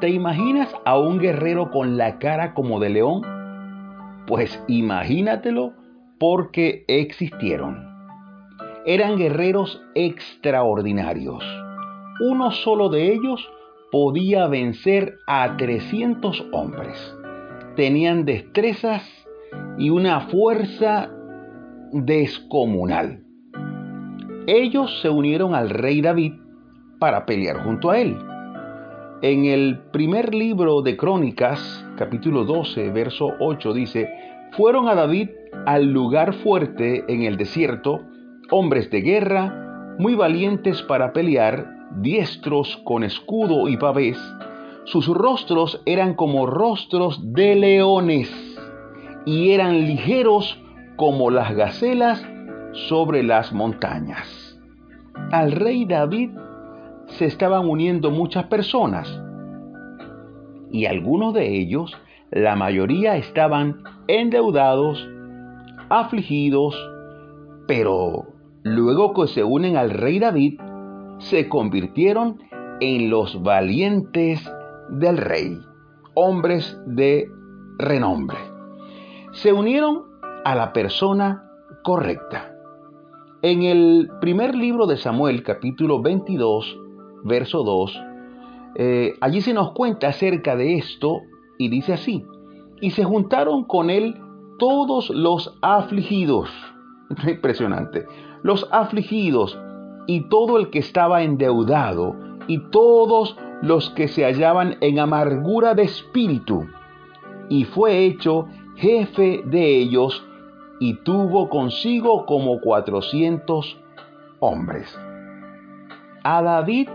¿Te imaginas a un guerrero con la cara como de león? Pues imagínatelo porque existieron. Eran guerreros extraordinarios. Uno solo de ellos podía vencer a 300 hombres. Tenían destrezas y una fuerza descomunal. Ellos se unieron al rey David para pelear junto a él. En el primer libro de Crónicas, capítulo 12, verso 8, dice, fueron a David al lugar fuerte en el desierto, hombres de guerra, muy valientes para pelear, diestros con escudo y pavés, sus rostros eran como rostros de leones y eran ligeros como las gacelas sobre las montañas. Al rey David se estaban uniendo muchas personas y algunos de ellos, la mayoría estaban endeudados, afligidos, pero luego que se unen al rey David, se convirtieron en los valientes del rey, hombres de renombre. Se unieron a la persona correcta. En el primer libro de Samuel, capítulo 22, verso 2, eh, allí se nos cuenta acerca de esto y dice así, y se juntaron con él todos los afligidos, impresionante, los afligidos y todo el que estaba endeudado y todos los que se hallaban en amargura de espíritu, y fue hecho jefe de ellos y tuvo consigo como cuatrocientos hombres. A David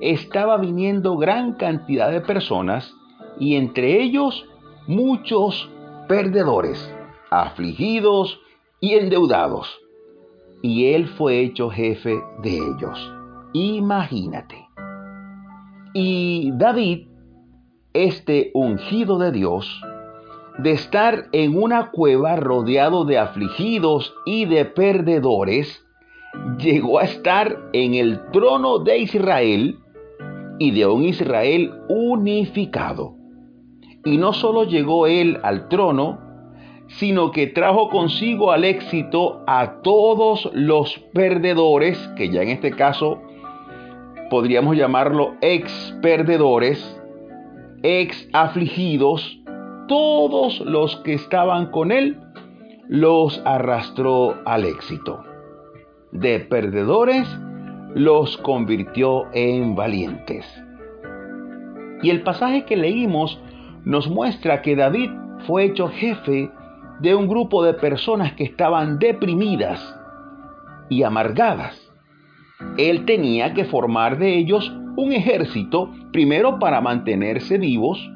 estaba viniendo gran cantidad de personas y entre ellos muchos perdedores, afligidos y endeudados. Y él fue hecho jefe de ellos. Imagínate. Y David, este ungido de Dios, de estar en una cueva rodeado de afligidos y de perdedores, llegó a estar en el trono de Israel y de un Israel unificado. Y no solo llegó él al trono, sino que trajo consigo al éxito a todos los perdedores, que ya en este caso podríamos llamarlo ex perdedores, ex afligidos, todos los que estaban con él, los arrastró al éxito. De perdedores, los convirtió en valientes. Y el pasaje que leímos nos muestra que David fue hecho jefe de un grupo de personas que estaban deprimidas y amargadas. Él tenía que formar de ellos un ejército, primero para mantenerse vivos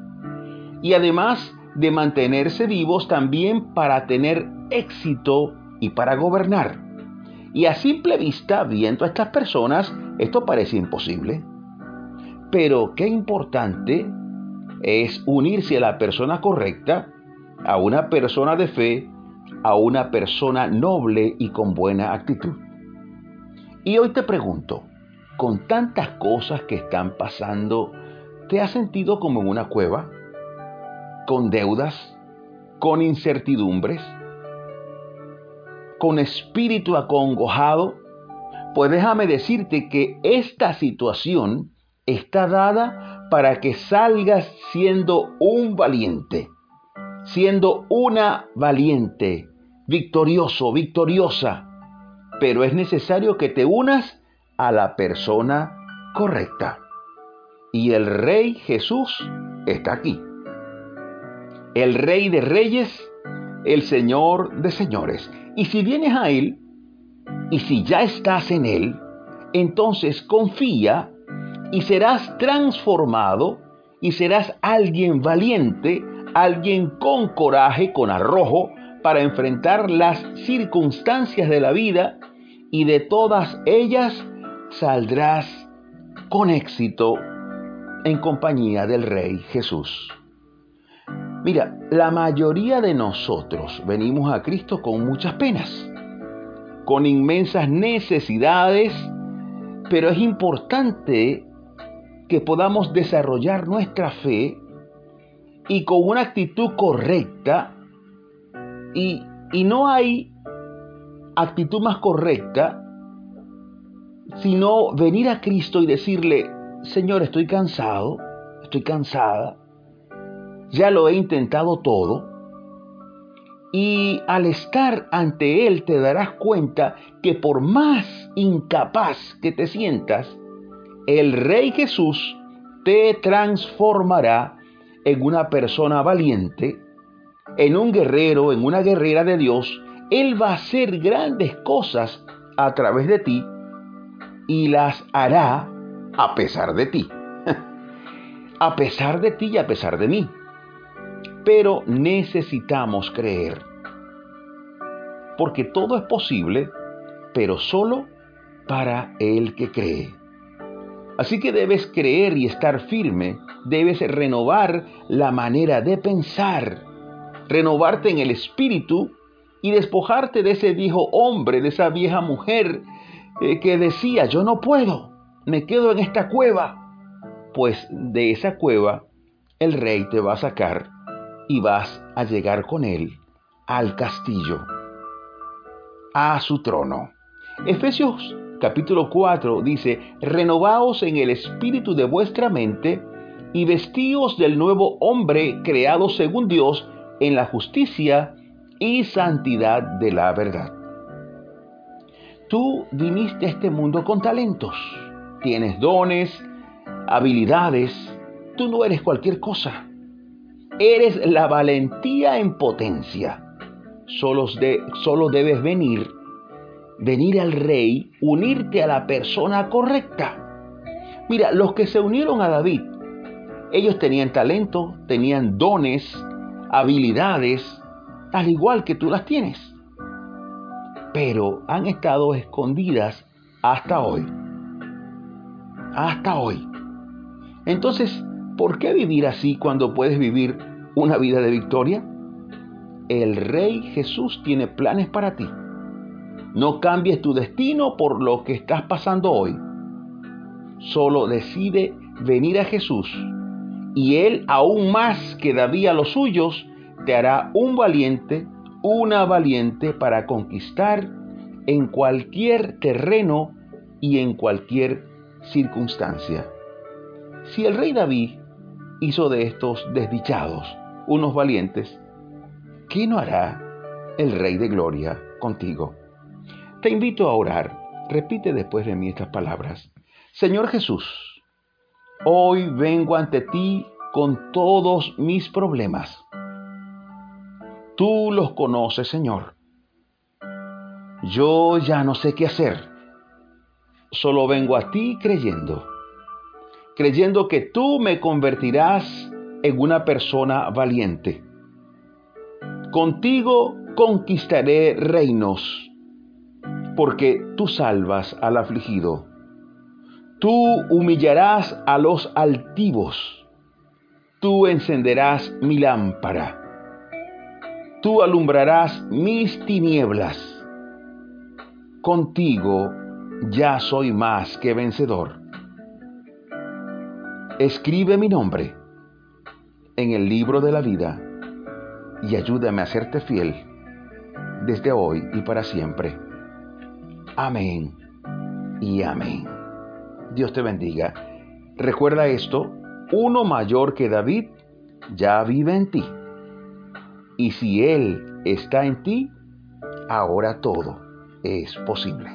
y además de mantenerse vivos también para tener éxito y para gobernar. Y a simple vista, viendo a estas personas, esto parece imposible. Pero qué importante es unirse a la persona correcta, a una persona de fe, a una persona noble y con buena actitud. Y hoy te pregunto, con tantas cosas que están pasando, ¿te has sentido como en una cueva? ¿Con deudas? ¿Con incertidumbres? Con espíritu acongojado, pues déjame decirte que esta situación está dada para que salgas siendo un valiente, siendo una valiente, victorioso, victoriosa, pero es necesario que te unas a la persona correcta. Y el Rey Jesús está aquí. El Rey de Reyes, el Señor de Señores. Y si vienes a Él, y si ya estás en Él, entonces confía y serás transformado y serás alguien valiente, alguien con coraje, con arrojo, para enfrentar las circunstancias de la vida y de todas ellas saldrás con éxito en compañía del Rey Jesús. Mira, la mayoría de nosotros venimos a Cristo con muchas penas, con inmensas necesidades, pero es importante que podamos desarrollar nuestra fe y con una actitud correcta y, y no hay actitud más correcta sino venir a Cristo y decirle, Señor, estoy cansado, estoy cansada, ya lo he intentado todo, y al estar ante Él te darás cuenta que por más incapaz que te sientas, el Rey Jesús te transformará en una persona valiente, en un guerrero, en una guerrera de Dios. Él va a hacer grandes cosas a través de ti y las hará a pesar de ti. a pesar de ti y a pesar de mí. Pero necesitamos creer. Porque todo es posible, pero solo para el que cree. Así que debes creer y estar firme, debes renovar la manera de pensar, renovarte en el espíritu y despojarte de ese viejo hombre, de esa vieja mujer eh, que decía, yo no puedo, me quedo en esta cueva. Pues de esa cueva el rey te va a sacar y vas a llegar con él al castillo, a su trono. Efesios capítulo 4 dice, renovaos en el espíritu de vuestra mente y vestíos del nuevo hombre creado según Dios en la justicia y santidad de la verdad. Tú viniste a este mundo con talentos, tienes dones, habilidades, tú no eres cualquier cosa. Eres la valentía en potencia. Solo, de, solo debes venir, venir al rey, unirte a la persona correcta. Mira, los que se unieron a David, ellos tenían talento, tenían dones, habilidades, al igual que tú las tienes pero han estado escondidas hasta hoy. Hasta hoy. Entonces, ¿por qué vivir así cuando puedes vivir una vida de victoria? El Rey Jesús tiene planes para ti. No cambies tu destino por lo que estás pasando hoy. Solo decide venir a Jesús y Él, aún más que David a los suyos, te hará un valiente una valiente para conquistar en cualquier terreno y en cualquier circunstancia. Si el rey David hizo de estos desdichados unos valientes, ¿qué no hará el rey de gloria contigo? Te invito a orar. Repite después de mí estas palabras. Señor Jesús, hoy vengo ante ti con todos mis problemas Tú los conoces, Señor. Yo ya no sé qué hacer. Solo vengo a ti creyendo. Creyendo que tú me convertirás en una persona valiente. Contigo conquistaré reinos, porque tú salvas al afligido. Tú humillarás a los altivos. Tú encenderás mi lámpara tú alumbrarás mis tinieblas. Contigo ya soy más que vencedor. Escribe mi nombre en el libro de la vida y ayúdame a serte fiel desde hoy y para siempre. Amén y amén. Dios te bendiga. Recuerda esto, uno mayor que David ya vive en ti. Y si Él está en ti, ahora todo es posible.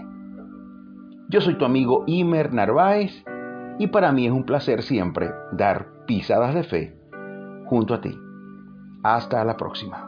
Yo soy tu amigo Imer Narváez y para mí es un placer siempre dar pisadas de fe junto a ti. Hasta la próxima.